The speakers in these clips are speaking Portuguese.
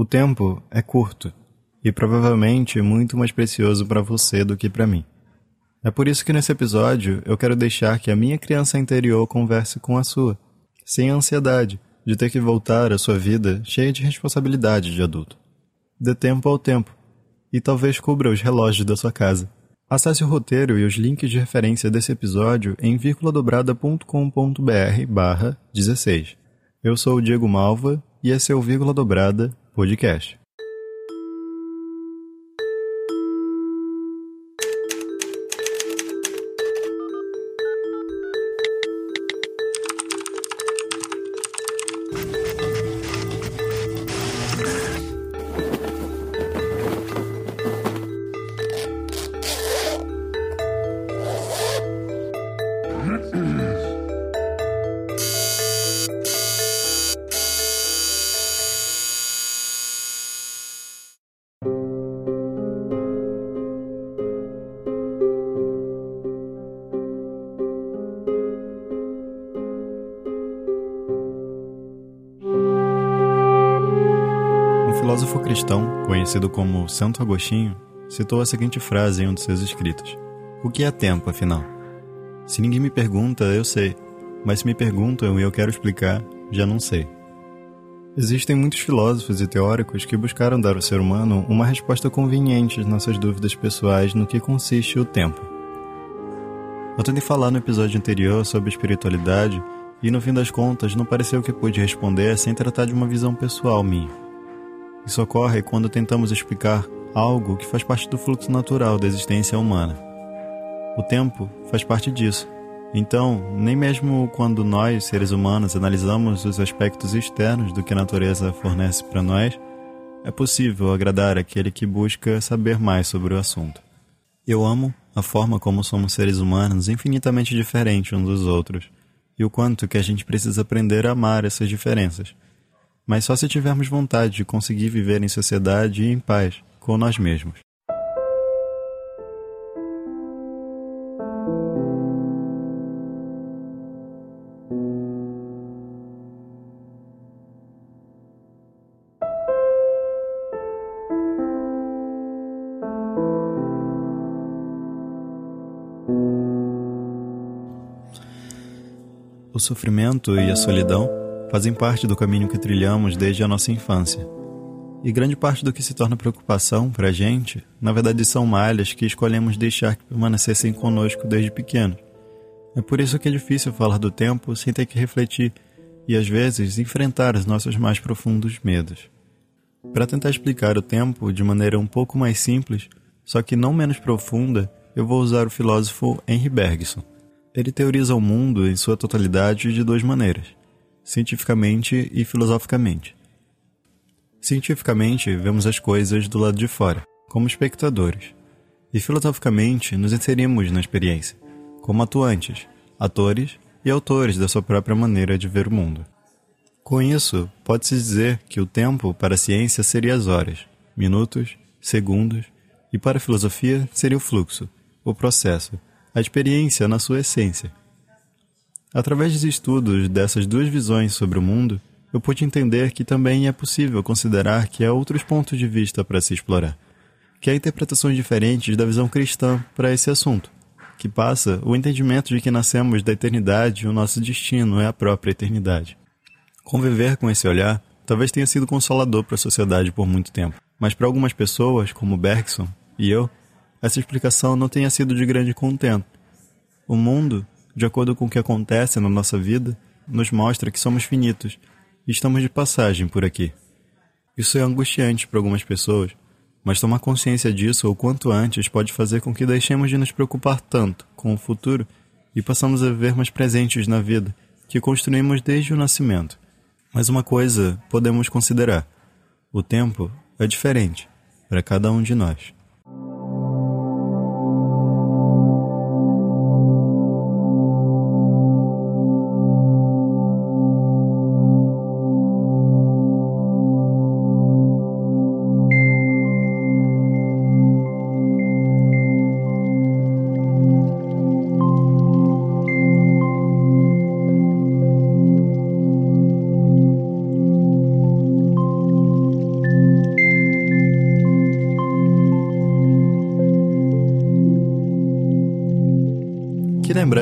O tempo é curto e provavelmente muito mais precioso para você do que para mim. É por isso que nesse episódio eu quero deixar que a minha criança interior converse com a sua, sem ansiedade de ter que voltar à sua vida cheia de responsabilidade de adulto. Dê tempo ao tempo e talvez cubra os relógios da sua casa. Acesse o roteiro e os links de referência desse episódio em vírguladobrada.com.br barra 16. Eu sou o Diego Malva e esse é o Vírgula Dobrada Podcast. Conhecido como Santo Agostinho, citou a seguinte frase em um de seus escritos: O que é tempo, afinal? Se ninguém me pergunta, eu sei, mas se me perguntam e eu quero explicar, já não sei. Existem muitos filósofos e teóricos que buscaram dar ao ser humano uma resposta conveniente às nossas dúvidas pessoais no que consiste o tempo. Eu tentei falar no episódio anterior sobre espiritualidade e, no fim das contas, não pareceu que pude responder sem tratar de uma visão pessoal minha. Isso ocorre quando tentamos explicar algo que faz parte do fluxo natural da existência humana. O tempo faz parte disso. Então, nem mesmo quando nós, seres humanos, analisamos os aspectos externos do que a natureza fornece para nós, é possível agradar aquele que busca saber mais sobre o assunto. Eu amo a forma como somos seres humanos infinitamente diferentes uns dos outros e o quanto que a gente precisa aprender a amar essas diferenças mas só se tivermos vontade de conseguir viver em sociedade e em paz com nós mesmos. O sofrimento e a solidão fazem parte do caminho que trilhamos desde a nossa infância. E grande parte do que se torna preocupação para a gente, na verdade, são malhas que escolhemos deixar que permanecessem conosco desde pequeno. É por isso que é difícil falar do tempo sem ter que refletir e, às vezes, enfrentar os nossos mais profundos medos. Para tentar explicar o tempo de maneira um pouco mais simples, só que não menos profunda, eu vou usar o filósofo Henry Bergson. Ele teoriza o mundo em sua totalidade de duas maneiras cientificamente e filosoficamente. Cientificamente, vemos as coisas do lado de fora, como espectadores, e filosoficamente nos inserimos na experiência, como atuantes, atores e autores da sua própria maneira de ver o mundo. Com isso, pode-se dizer que o tempo para a ciência seria as horas, minutos, segundos, e para a filosofia seria o fluxo, o processo, a experiência na sua essência, Através dos estudos dessas duas visões sobre o mundo, eu pude entender que também é possível considerar que há outros pontos de vista para se explorar, que há interpretações diferentes da visão cristã para esse assunto, que passa o entendimento de que nascemos da eternidade e o nosso destino é a própria eternidade. Conviver com esse olhar talvez tenha sido consolador para a sociedade por muito tempo, mas para algumas pessoas, como Bergson e eu, essa explicação não tenha sido de grande contento. O mundo de acordo com o que acontece na nossa vida, nos mostra que somos finitos e estamos de passagem por aqui. Isso é angustiante para algumas pessoas, mas tomar consciência disso o quanto antes pode fazer com que deixemos de nos preocupar tanto com o futuro e passamos a viver mais presentes na vida que construímos desde o nascimento. Mas uma coisa podemos considerar: o tempo é diferente para cada um de nós.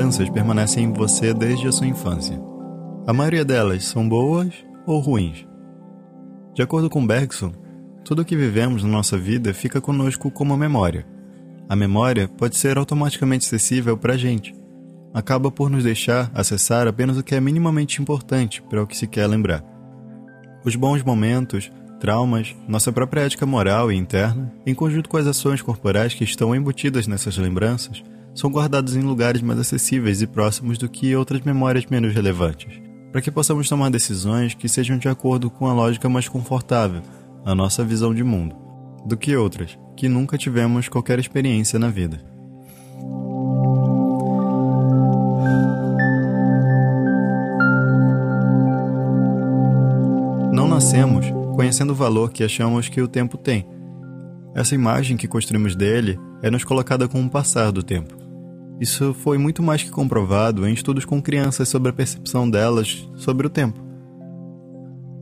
Lembranças permanecem em você desde a sua infância? A maioria delas são boas ou ruins? De acordo com Bergson, tudo o que vivemos na nossa vida fica conosco como memória. A memória pode ser automaticamente acessível para a gente. Acaba por nos deixar acessar apenas o que é minimamente importante para o que se quer lembrar. Os bons momentos, traumas, nossa própria ética moral e interna, em conjunto com as ações corporais que estão embutidas nessas lembranças, são guardados em lugares mais acessíveis e próximos do que outras memórias menos relevantes, para que possamos tomar decisões que sejam de acordo com a lógica mais confortável, a nossa visão de mundo, do que outras, que nunca tivemos qualquer experiência na vida. Não nascemos conhecendo o valor que achamos que o tempo tem. Essa imagem que construímos dele é nos colocada com o passar do tempo. Isso foi muito mais que comprovado em estudos com crianças sobre a percepção delas sobre o tempo.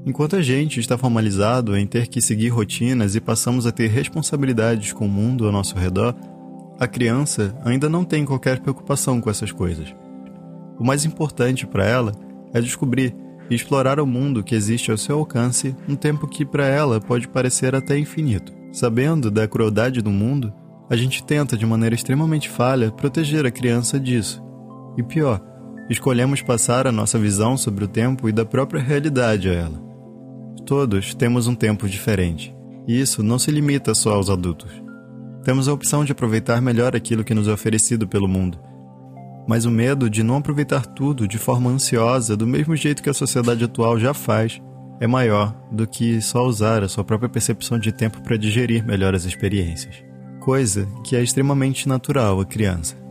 Enquanto a gente está formalizado em ter que seguir rotinas e passamos a ter responsabilidades com o mundo ao nosso redor, a criança ainda não tem qualquer preocupação com essas coisas. O mais importante para ela é descobrir e explorar o mundo que existe ao seu alcance um tempo que para ela pode parecer até infinito. Sabendo da crueldade do mundo, a gente tenta de maneira extremamente falha proteger a criança disso. E pior, escolhemos passar a nossa visão sobre o tempo e da própria realidade a ela. Todos temos um tempo diferente, e isso não se limita só aos adultos. Temos a opção de aproveitar melhor aquilo que nos é oferecido pelo mundo. Mas o medo de não aproveitar tudo de forma ansiosa, do mesmo jeito que a sociedade atual já faz, é maior do que só usar a sua própria percepção de tempo para digerir melhor as experiências coisa que é extremamente natural à criança.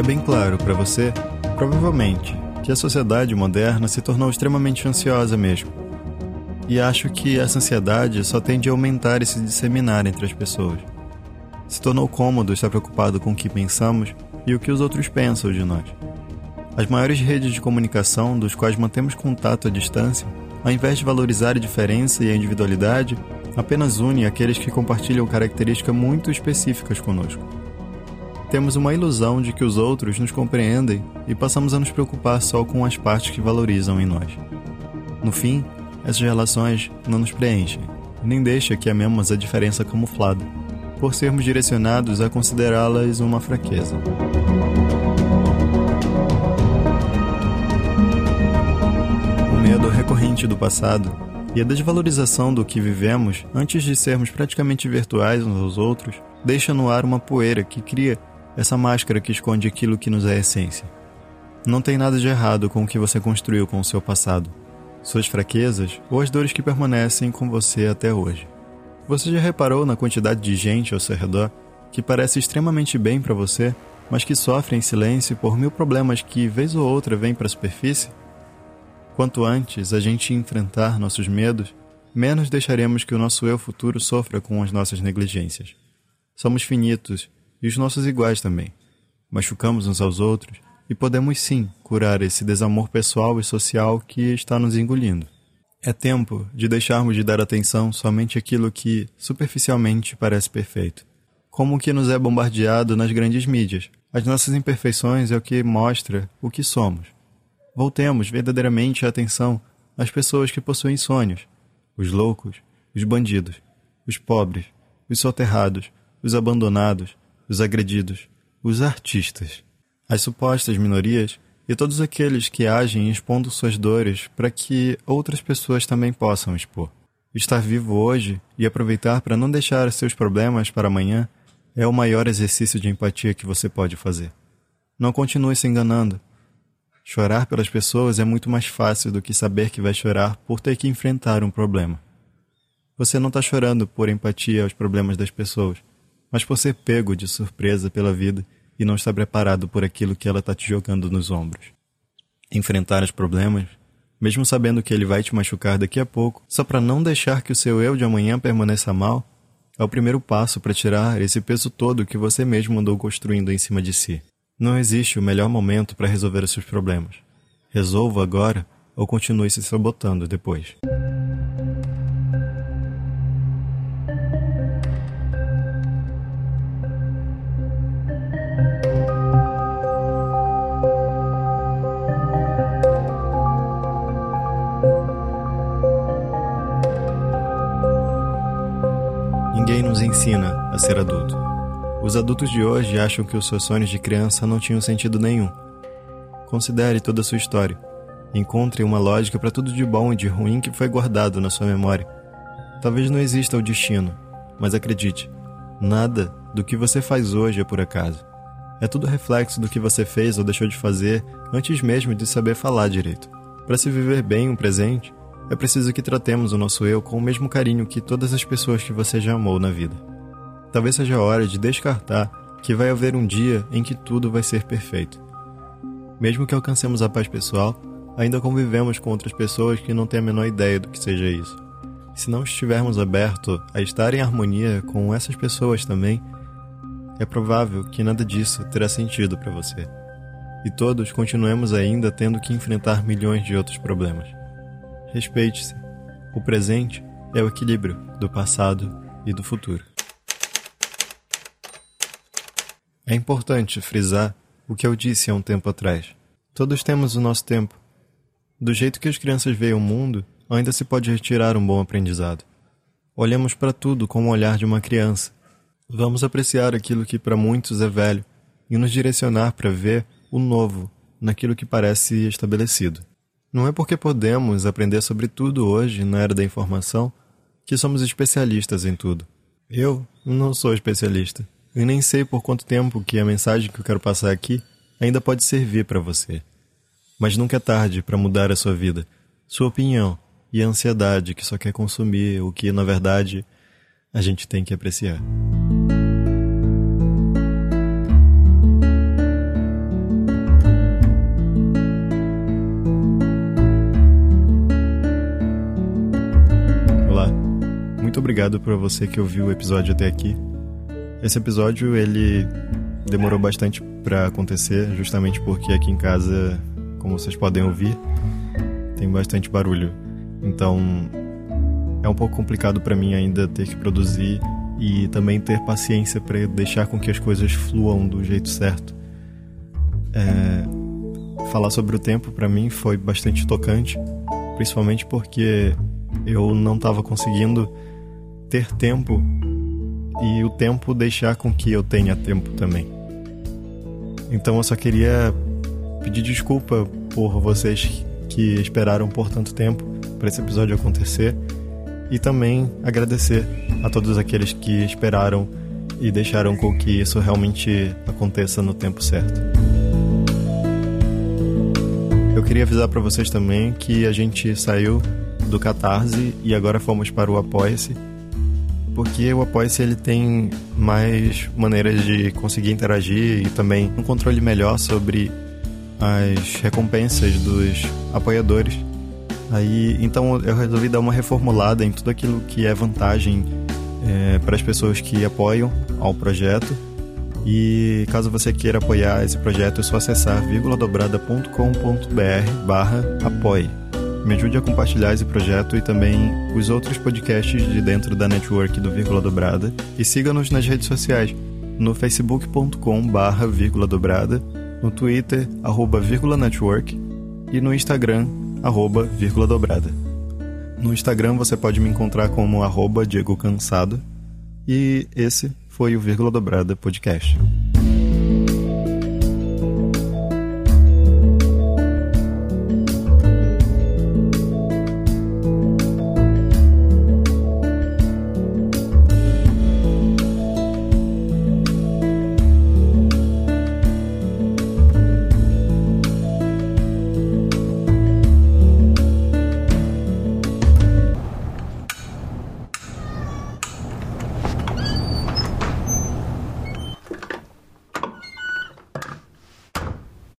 É bem claro para você, provavelmente, que a sociedade moderna se tornou extremamente ansiosa mesmo. E acho que essa ansiedade só tende a aumentar e se disseminar entre as pessoas. Se tornou cômodo estar preocupado com o que pensamos e o que os outros pensam de nós. As maiores redes de comunicação, dos quais mantemos contato à distância, ao invés de valorizar a diferença e a individualidade, apenas unem aqueles que compartilham características muito específicas conosco. Temos uma ilusão de que os outros nos compreendem e passamos a nos preocupar só com as partes que valorizam em nós. No fim, essas relações não nos preenchem, nem deixam que amemos a diferença camuflada, por sermos direcionados a considerá-las uma fraqueza. O medo recorrente do passado e a desvalorização do que vivemos antes de sermos praticamente virtuais uns aos outros deixa no ar uma poeira que cria essa máscara que esconde aquilo que nos é essência. Não tem nada de errado com o que você construiu com o seu passado, suas fraquezas ou as dores que permanecem com você até hoje. Você já reparou na quantidade de gente ao seu redor que parece extremamente bem para você, mas que sofre em silêncio por mil problemas que, vez ou outra, vêm para a superfície? Quanto antes a gente enfrentar nossos medos, menos deixaremos que o nosso eu futuro sofra com as nossas negligências. Somos finitos e os nossos iguais também. Machucamos uns aos outros e podemos sim curar esse desamor pessoal e social que está nos engolindo. É tempo de deixarmos de dar atenção somente àquilo que superficialmente parece perfeito. Como o que nos é bombardeado nas grandes mídias. As nossas imperfeições é o que mostra o que somos. Voltemos verdadeiramente a atenção às pessoas que possuem sonhos, os loucos, os bandidos, os pobres, os soterrados, os abandonados, os agredidos, os artistas, as supostas minorias e todos aqueles que agem expondo suas dores para que outras pessoas também possam expor. Estar vivo hoje e aproveitar para não deixar seus problemas para amanhã é o maior exercício de empatia que você pode fazer. Não continue se enganando. Chorar pelas pessoas é muito mais fácil do que saber que vai chorar por ter que enfrentar um problema. Você não está chorando por empatia aos problemas das pessoas mas por ser pego de surpresa pela vida e não estar preparado por aquilo que ela está te jogando nos ombros. Enfrentar os problemas mesmo sabendo que ele vai te machucar daqui a pouco, só para não deixar que o seu eu de amanhã permaneça mal, é o primeiro passo para tirar esse peso todo que você mesmo andou construindo em cima de si. Não existe o melhor momento para resolver os seus problemas. Resolva agora ou continue se sabotando depois. Ser adulto. Os adultos de hoje acham que os seus sonhos de criança não tinham sentido nenhum. Considere toda a sua história. Encontre uma lógica para tudo de bom e de ruim que foi guardado na sua memória. Talvez não exista o destino, mas acredite, nada do que você faz hoje é por acaso. É tudo reflexo do que você fez ou deixou de fazer antes mesmo de saber falar direito. Para se viver bem o presente, é preciso que tratemos o nosso eu com o mesmo carinho que todas as pessoas que você já amou na vida. Talvez seja a hora de descartar que vai haver um dia em que tudo vai ser perfeito. Mesmo que alcancemos a paz pessoal, ainda convivemos com outras pessoas que não têm a menor ideia do que seja isso. Se não estivermos abertos a estar em harmonia com essas pessoas também, é provável que nada disso terá sentido para você. E todos continuemos ainda tendo que enfrentar milhões de outros problemas. Respeite-se. O presente é o equilíbrio do passado e do futuro. É importante frisar o que eu disse há um tempo atrás. Todos temos o nosso tempo. Do jeito que as crianças veem o mundo, ainda se pode retirar um bom aprendizado. Olhamos para tudo com o olhar de uma criança. Vamos apreciar aquilo que para muitos é velho e nos direcionar para ver o novo naquilo que parece estabelecido. Não é porque podemos aprender sobre tudo hoje na era da informação que somos especialistas em tudo. Eu não sou especialista e nem sei por quanto tempo que a mensagem que eu quero passar aqui ainda pode servir para você. Mas nunca é tarde para mudar a sua vida, sua opinião e a ansiedade que só quer consumir o que, na verdade, a gente tem que apreciar. muito obrigado para você que ouviu o episódio até aqui. Esse episódio ele demorou bastante para acontecer, justamente porque aqui em casa, como vocês podem ouvir, tem bastante barulho. Então é um pouco complicado para mim ainda ter que produzir e também ter paciência para deixar com que as coisas fluam do jeito certo. É... Falar sobre o tempo para mim foi bastante tocante, principalmente porque eu não estava conseguindo ter tempo e o tempo deixar com que eu tenha tempo também. Então eu só queria pedir desculpa por vocês que esperaram por tanto tempo para esse episódio acontecer e também agradecer a todos aqueles que esperaram e deixaram com que isso realmente aconteça no tempo certo. Eu queria avisar para vocês também que a gente saiu do Catarse e agora fomos para o Apoia-se porque o Apoia-se ele tem mais maneiras de conseguir interagir e também um controle melhor sobre as recompensas dos apoiadores. Aí, então eu resolvi dar uma reformulada em tudo aquilo que é vantagem é, para as pessoas que apoiam ao projeto. E caso você queira apoiar esse projeto, é só acessar vírguladobrada.com.br barra apoie. Me ajude a compartilhar esse projeto e também os outros podcasts de dentro da network do Vírgula Dobrada. E siga-nos nas redes sociais, no facebook.com barra vírgula dobrada, no Twitter, arroba vírgula network e no Instagram, arroba vírgula dobrada. No Instagram você pode me encontrar como arroba Diego Cansado. E esse foi o Vírgula Dobrada Podcast.